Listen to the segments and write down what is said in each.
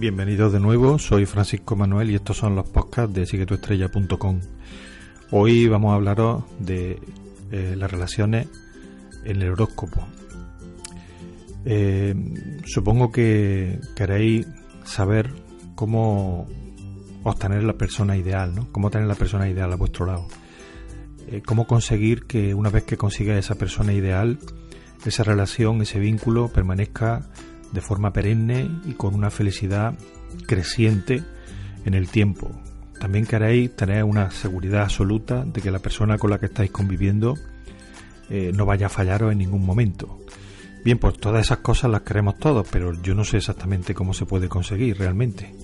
Bienvenidos de nuevo, soy Francisco Manuel y estos son los podcasts de siguetuestrella.com. Hoy vamos a hablaros de eh, las relaciones en el horóscopo. Eh, supongo que queréis saber cómo obtener la persona ideal, ¿no? Cómo tener la persona ideal a vuestro lado. Eh, cómo conseguir que una vez que consiga esa persona ideal, esa relación, ese vínculo permanezca de forma perenne y con una felicidad creciente en el tiempo. También queréis tener una seguridad absoluta de que la persona con la que estáis conviviendo eh, no vaya a fallaros en ningún momento. Bien, pues todas esas cosas las queremos todos, pero yo no sé exactamente cómo se puede conseguir realmente.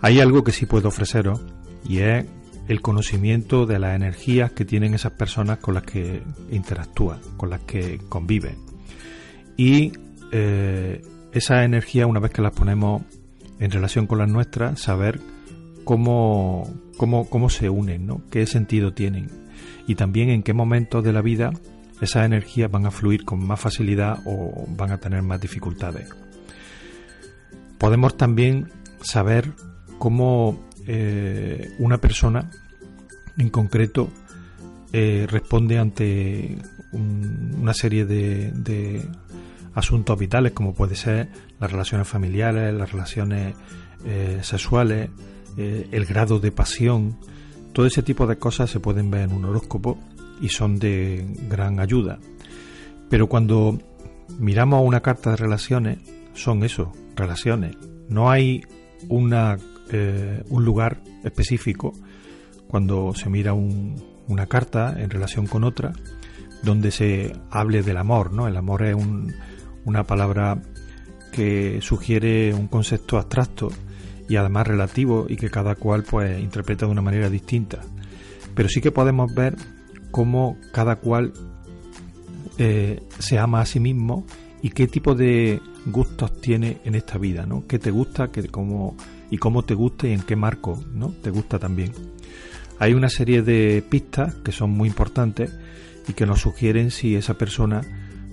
Hay algo que sí puedo ofreceros y es el conocimiento de las energías que tienen esas personas con las que interactúan, con las que conviven. Y eh, esa energía, una vez que las ponemos en relación con las nuestras, saber cómo, cómo, cómo se unen, ¿no? qué sentido tienen y también en qué momentos de la vida esas energías van a fluir con más facilidad o van a tener más dificultades. Podemos también saber cómo eh, una persona en concreto eh, responde ante un- una serie de asuntos vitales como puede ser las relaciones familiares, las relaciones eh, sexuales, eh, el grado de pasión, todo ese tipo de cosas se pueden ver en un horóscopo y son de gran ayuda. Pero cuando miramos una carta de relaciones, son eso, relaciones. No hay una, eh, un lugar específico cuando se mira un- una carta en relación con otra donde se hable del amor, ¿no? El amor es un- una palabra que sugiere un concepto abstracto y además relativo y que cada cual pues interpreta de una manera distinta. Pero sí que podemos ver cómo cada cual eh, se ama a sí mismo y qué tipo de gustos tiene en esta vida, ¿no? ¿Qué te gusta qué, cómo, y cómo te gusta y en qué marco ¿no? te gusta también? Hay una serie de pistas que son muy importantes y que nos sugieren si esa persona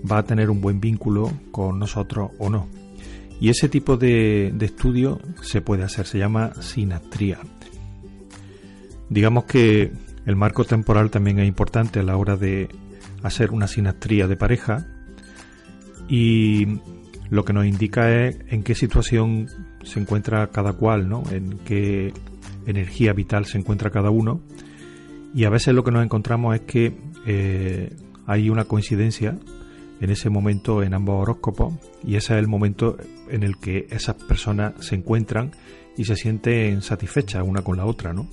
va a tener un buen vínculo con nosotros o no. Y ese tipo de, estudio se puede hacer, se llama sinastría. Digamos que el marco temporal también es importante a la hora de hacer una sinastría de pareja y lo que nos indica es en qué situación se encuentra cada cual, ¿no? En qué energía vital se encuentra cada uno. Y a veces lo que nos encontramos es que eh, hay una coincidencia en ese momento en ambos horóscopos y ese es el momento en el que esas personas se encuentran y se sienten satisfechas una con la otra, ¿no?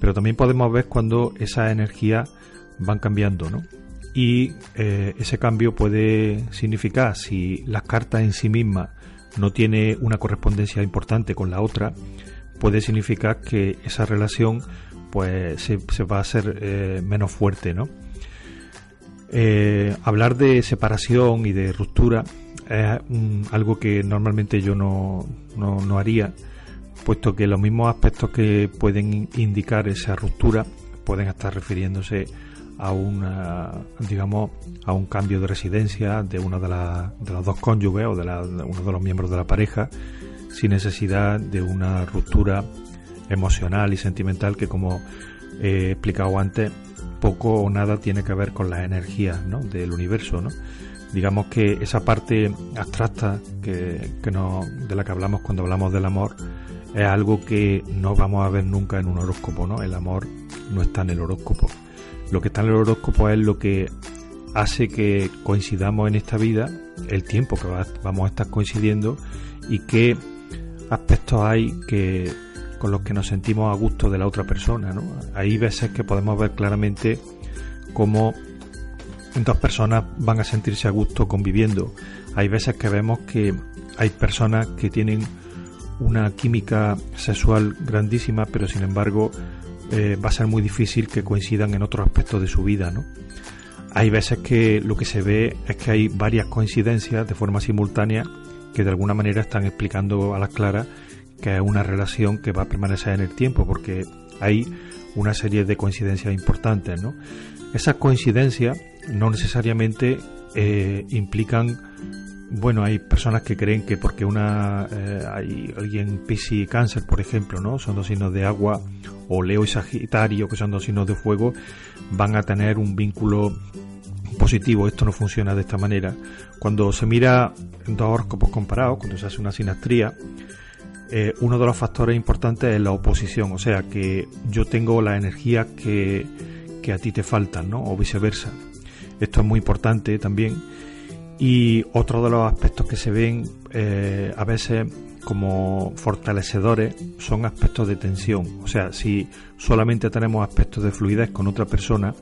Pero también podemos ver cuando esas energías van cambiando, ¿no? Y eh, ese cambio puede significar, si las cartas en sí mismas no tiene una correspondencia importante con la otra, puede significar que esa relación pues se, va a hacer eh, menos fuerte, ¿no? Eh, hablar de separación y de ruptura es mm, algo que normalmente yo no, no, no haría, puesto que los mismos aspectos que pueden in- indicar esa ruptura pueden estar refiriéndose a una, digamos, a un cambio de residencia de una de, las de los dos cónyuges o de, la- de uno de los miembros de la pareja, sin necesidad de una ruptura emocional y sentimental que, como he explicado antes, poco o nada tiene que ver con las energías ¿no? del universo. ¿no? Digamos que esa parte abstracta que, no, de la que hablamos cuando hablamos del amor es algo que no vamos a ver nunca en un horóscopo. ¿no? El amor no está en el horóscopo. Lo que está en el horóscopo es lo que hace que coincidamos en esta vida, el tiempo que va- vamos a estar coincidiendo y qué aspectos hay que con los que nos sentimos a gusto de la otra persona. ¿no? Hay veces que podemos ver claramente cómo dos personas van a sentirse a gusto conviviendo. Hay veces que vemos que hay personas que tienen una química sexual grandísima, pero sin embargo eh, va a ser muy difícil que coincidan en otros aspectos de su vida, ¿no? Hay veces que lo que se ve es que hay varias coincidencias de forma simultánea que de alguna manera están explicando a las claras que es una relación que va a permanecer en el tiempo, porque hay una serie de coincidencias importantes, ¿no? Esas coincidencias no necesariamente eh, implican bueno, hay personas que creen que porque una eh, hay alguien Piscis y Cáncer, por ejemplo, ¿no? Son dos signos de agua o Leo y Sagitario, que son dos signos de fuego, van a tener un vínculo positivo. Esto no funciona de esta manera. Cuando se mira dos horóscopos comparados, cuando se hace una sinastría, eh, uno de los factores importantes es la oposición, o sea que yo tengo la energía que, que a ti te faltan, ¿no? O viceversa. Esto es muy importante también y otro de los aspectos que se ven eh, a veces como fortalecedores son aspectos de tensión. O sea, si solamente tenemos aspectos de fluidez con otra persona,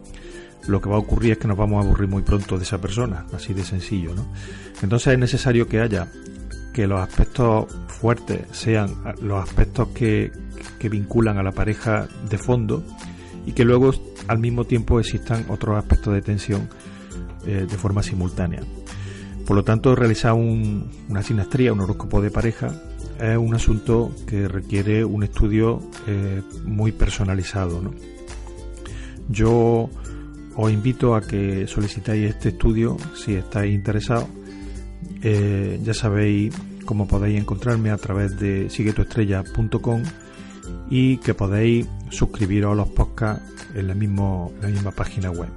lo que va a ocurrir es que nos vamos a aburrir muy pronto de esa persona, así de sencillo, ¿no? Entonces es necesario que haya que los aspectos fuertes sean los aspectos que, que vinculan a la pareja de fondo y que luego al mismo tiempo existan otros aspectos de tensión eh, de forma simultánea. Por lo tanto, realizar una sinastría, un horóscopo de pareja, es un asunto que requiere un estudio eh, muy personalizado. Yo os invito a que solicitéis este estudio si estáis interesados. Eh, ya sabéis cómo podéis encontrarme a través de siguetuestrella.com y que podéis suscribiros a los podcasts en la, mismo, en la misma página web.